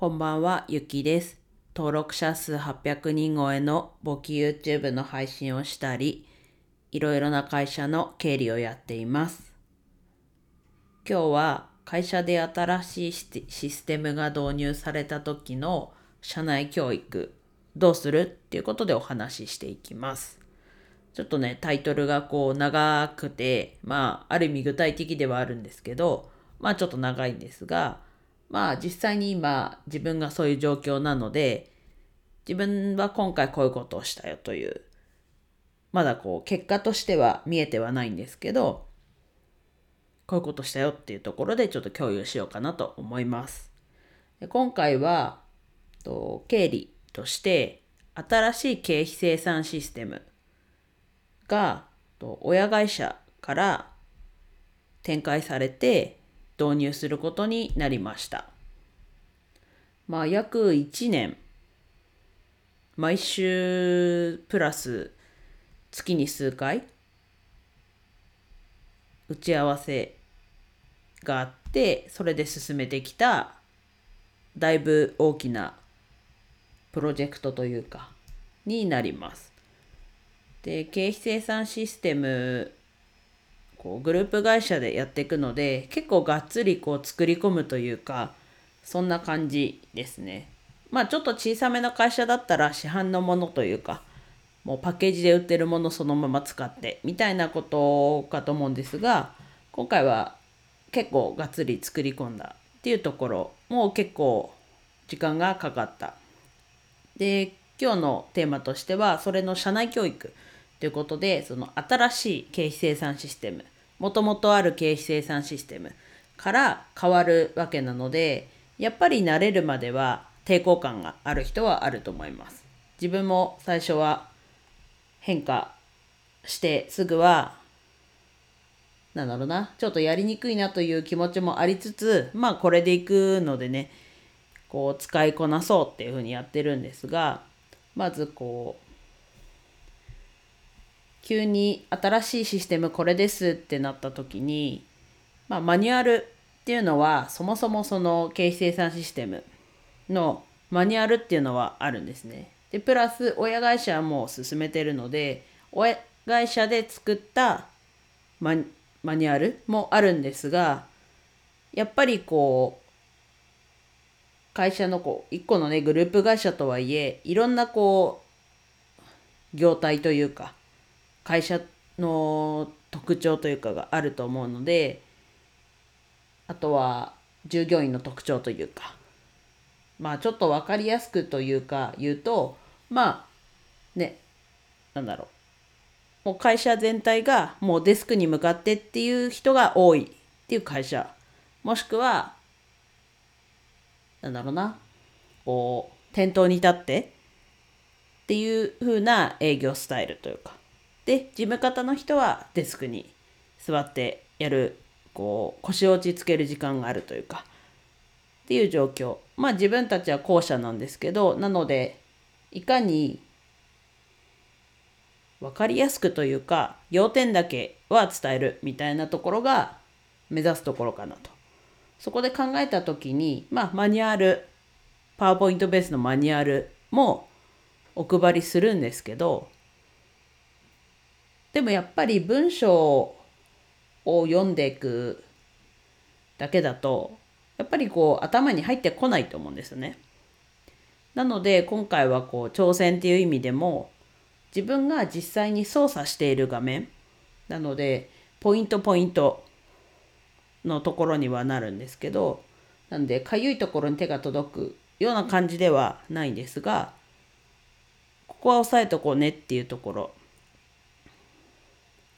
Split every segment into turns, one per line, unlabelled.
こんばんは、ゆきです。登録者数800人超えの簿記 YouTube の配信をしたり、いろいろな会社の経理をやっています。今日は会社で新しいシステムが導入された時の社内教育、どうするっていうことでお話ししていきます。ちょっとね、タイトルがこう長くて、まあ、ある意味具体的ではあるんですけど、まあちょっと長いんですが、まあ実際に今自分がそういう状況なので、自分は今回こういうことをしたよという、まだこう結果としては見えてはないんですけど、こういうことしたよっていうところでちょっと共有しようかなと思います。で今回はと経理として新しい経費生産システムがと親会社から展開されて導入することになりました。まあ約1年毎週プラス月に数回打ち合わせがあってそれで進めてきただいぶ大きなプロジェクトというかになります。で経費生産システムこうグループ会社でやっていくので結構がっつりこう作り込むというかそんな感じですね。まあちょっと小さめの会社だったら市販のものというかもうパッケージで売ってるものそのまま使ってみたいなことかと思うんですが今回は結構がっつり作り込んだっていうところも結構時間がかかった。で今日のテーマとしてはそれの社内教育ということでその新しい経費生産システムもともとある経費生産システムから変わるわけなのでやっぱり慣れるまでは抵抗感がある人はあると思います。自分も最初は変化してすぐはなんだろうなちょっとやりにくいなという気持ちもありつつまあこれでいくのでねこう使いこなそうっていうふうにやってるんですがまずこう急に新しいシステムこれですってなった時に、まあ、マニュアルっていうのはそもそもその経費生産システムのマニュアルっていうのはあるんですね。でプラス親会社はもう進めてるので親会社で作ったママニュアルもあるんですがやっぱりこう会社のこう一個のねグループ会社とはいえいろんなこう業態というか会社の特徴というかがあると思うのであとは従業員の特徴というか。まあちょっと分かりやすくというか言うとまあねなんだろう。もう会社全体がもうデスクに向かってっていう人が多いっていう会社。もしくはなんだろうな。こう店頭に立ってっていう風な営業スタイルというか。で事務方の人はデスクに座ってやるこう腰を落ち着ける時間があるというかっていう状況。まあ自分たちは後者なんですけどなのでいかに分かりやすくというか要点だけは伝えるみたいなところが目指すところかなと。そこで考えた時にまあマニュアルパワーポイントベースのマニュアルもお配りするんですけどでもやっぱり文章を読んでいくだけだとやっぱりこう頭に入ってこないと思うんですよね。なので今回はこう挑戦っていう意味でも自分が実際に操作している画面なのでポイントポイントのところにはなるんですけどなんでかゆいところに手が届くような感じではないんですがここは押さえとこうねっていうところ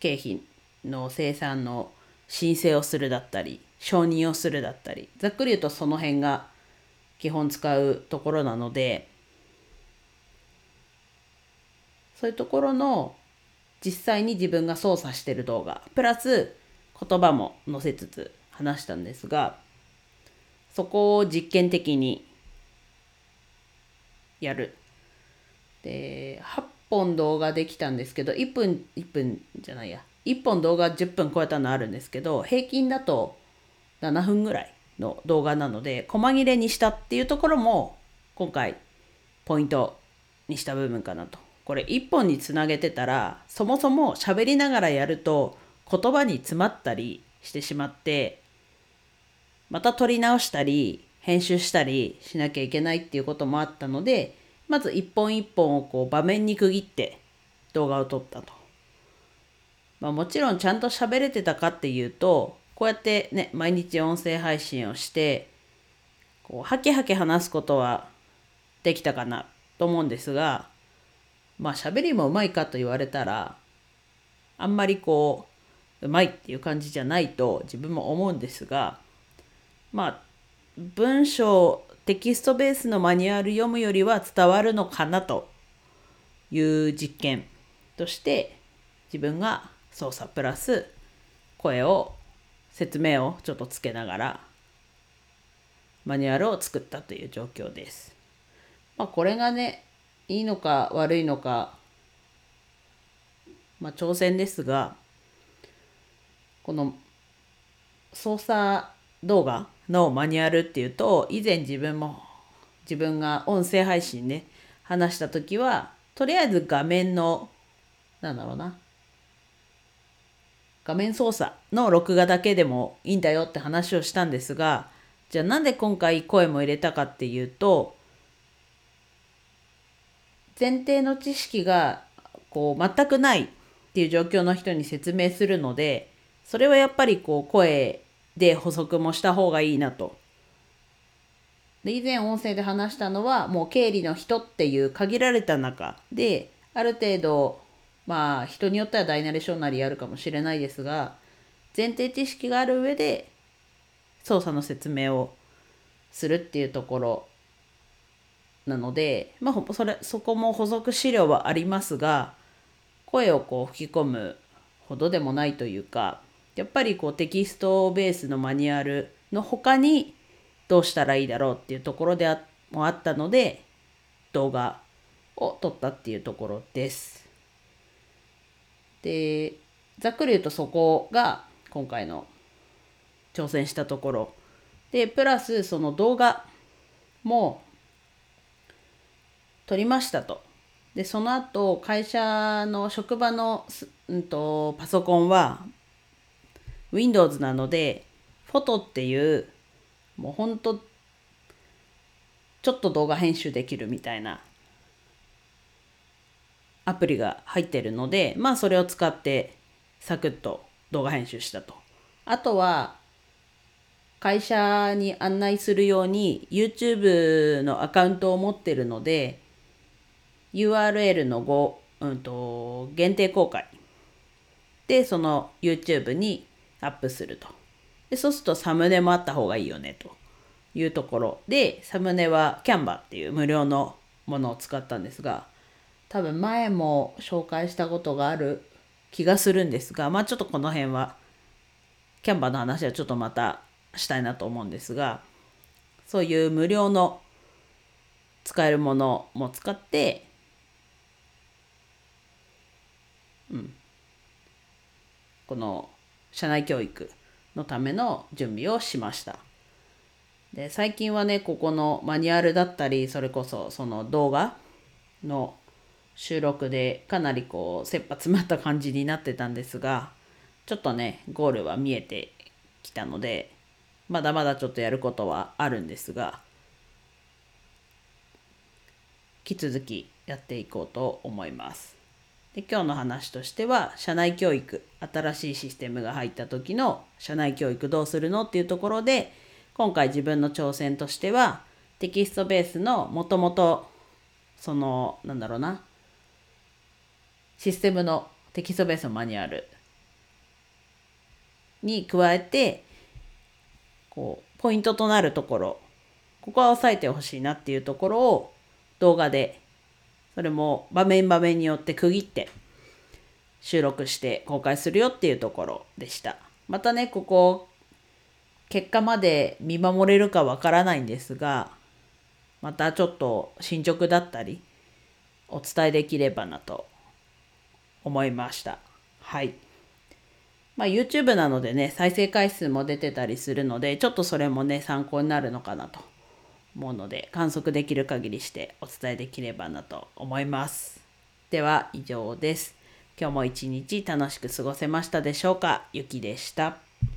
経費の生産の申請をするだったり承認をするだったりざっくり言うとその辺が基本使うところなのでそういうところの実際に自分が操作してる動画プラス言葉も載せつつ話したんですがそこを実験的にやる。で8本動画できたんですけど1分1分じゃないや1本動画10分超えたのあるんですけど平均だと7分ぐらいの動画なので細切れにしたっていうところも今回ポイントにした部分かなと。これ一本につなげてたらそもそも喋りながらやると言葉に詰まったりしてしまってまた撮り直したり編集したりしなきゃいけないっていうこともあったのでまず一本一本をこう場面に区切って動画を撮ったと。まあ、もちろんちゃんと喋れてたかっていうとこうやってね毎日音声配信をしてこうハキハキ話すことはできたかなと思うんですがまあ喋りもうまいかと言われたらあんまりこううまいっていう感じじゃないと自分も思うんですがまあ文章テキストベースのマニュアル読むよりは伝わるのかなという実験として自分が操作プラス声を説明をちょっとつけながらマニュアルを作ったという状況です。まあ、これがねいいのか悪いのか、まあ、挑戦ですがこの操作動画のマニュアルっていうと以前自分も自分が音声配信ね話した時はとりあえず画面のなんだろうな画面操作の録画だけでもいいんだよって話をしたんですがじゃあなんで今回声も入れたかっていうと前提の知識がこう全くないっていう状況の人に説明するのでそれはやっぱりこう声で補足もした方がいいなと。で以前音声で話したのはもう経理の人っていう限られた中である程度まあ人によっては大なり小なりやるかもしれないですが前提知識がある上で操作の説明をするっていうところなので、まあ、それそこも補足資料はありますが声をこう吹き込むほどでもないというかやっぱりこうテキストベースのマニュアルの他にどうしたらいいだろうっていうところであもあったので動画を撮ったっていうところです。でざっくり言うとそこが今回の挑戦したところでプラスその動画も撮りましたと。でその後会社の職場の、うんと、パソコンは Windows なのでフォトっていうもうほんとちょっと動画編集できるみたいなアプリが入ってるのでまあそれを使ってサクッと動画編集したと。あとは会社に案内するように YouTube のアカウントを持ってるので URL の5、うんと、限定公開でその YouTube にアップすると。でそうするとサムネもあった方がいいよねと。いうところでサムネはキャンバっていう無料のものを使ったんですが多分前も紹介したことがある気がするんですがまあちょっとこの辺はキャンバの話はちょっとまたしたいなと思うんですがそういう無料の使えるものも使ってうん、この社内教育のための準備をしました。で最近はねここのマニュアルだったりそれこそその動画の収録でかなりこう切羽詰まった感じになってたんですがちょっとねゴールは見えてきたのでまだまだちょっとやることはあるんですが引き続きやっていこうと思います。で今日の話としては社内教育新しいシステムが入った時の社内教育どうするのっていうところで今回自分の挑戦としてはテキストベースのもともとそのなんだろうなシステムのテキストベースのマニュアルに加えてこうポイントとなるところここは押さえてほしいなっていうところを動画でそれも場面場面によって区切って収録して公開するよっていうところでした。またね、ここ、結果まで見守れるかわからないんですが、またちょっと進捗だったり、お伝えできればなと思いました。はい。まあ、YouTube なのでね再生回数も出てたりするのでちょっとそれもね参考になるのかなと思うので観測できる限りしてお伝えできればなと思います。では以上です。今日も一日楽しく過ごせましたでしょうか？ゆきでした。